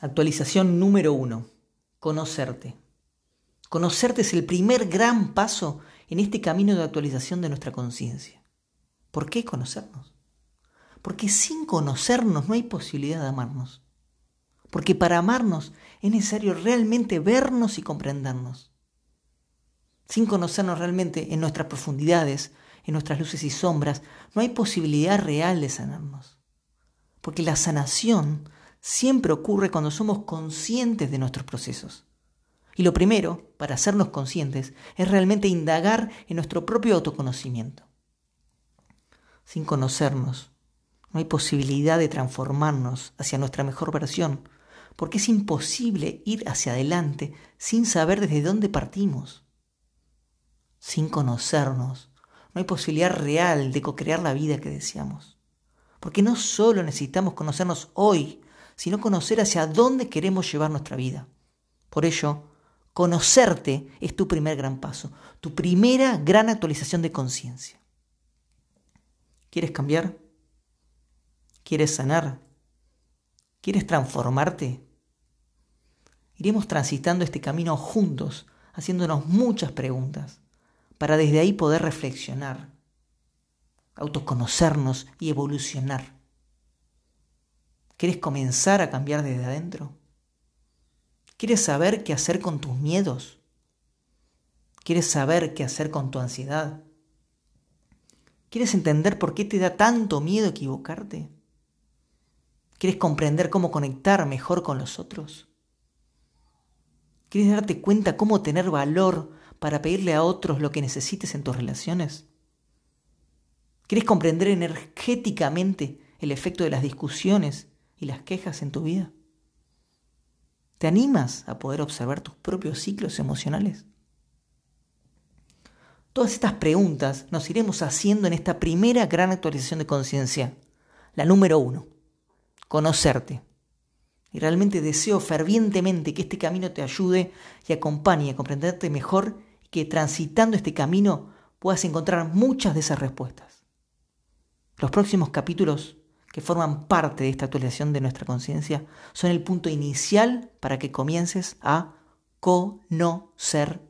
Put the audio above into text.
Actualización número uno. Conocerte. Conocerte es el primer gran paso en este camino de actualización de nuestra conciencia. ¿Por qué conocernos? Porque sin conocernos no hay posibilidad de amarnos. Porque para amarnos es necesario realmente vernos y comprendernos. Sin conocernos realmente en nuestras profundidades, en nuestras luces y sombras, no hay posibilidad real de sanarnos. Porque la sanación siempre ocurre cuando somos conscientes de nuestros procesos. Y lo primero, para hacernos conscientes, es realmente indagar en nuestro propio autoconocimiento. Sin conocernos, no hay posibilidad de transformarnos hacia nuestra mejor versión, porque es imposible ir hacia adelante sin saber desde dónde partimos. Sin conocernos, no hay posibilidad real de co-crear la vida que deseamos. Porque no solo necesitamos conocernos hoy, sino conocer hacia dónde queremos llevar nuestra vida. Por ello, conocerte es tu primer gran paso, tu primera gran actualización de conciencia. ¿Quieres cambiar? ¿Quieres sanar? ¿Quieres transformarte? Iremos transitando este camino juntos, haciéndonos muchas preguntas, para desde ahí poder reflexionar, autoconocernos y evolucionar. ¿Quieres comenzar a cambiar desde adentro? ¿Quieres saber qué hacer con tus miedos? ¿Quieres saber qué hacer con tu ansiedad? ¿Quieres entender por qué te da tanto miedo equivocarte? ¿Quieres comprender cómo conectar mejor con los otros? ¿Quieres darte cuenta cómo tener valor para pedirle a otros lo que necesites en tus relaciones? ¿Quieres comprender energéticamente el efecto de las discusiones y las quejas en tu vida? ¿Te animas a poder observar tus propios ciclos emocionales? Todas estas preguntas nos iremos haciendo en esta primera gran actualización de conciencia, la número uno, conocerte. Y realmente deseo fervientemente que este camino te ayude y acompañe a comprenderte mejor y que transitando este camino puedas encontrar muchas de esas respuestas. Los próximos capítulos que forman parte de esta actualización de nuestra conciencia son el punto inicial para que comiences a conocerte.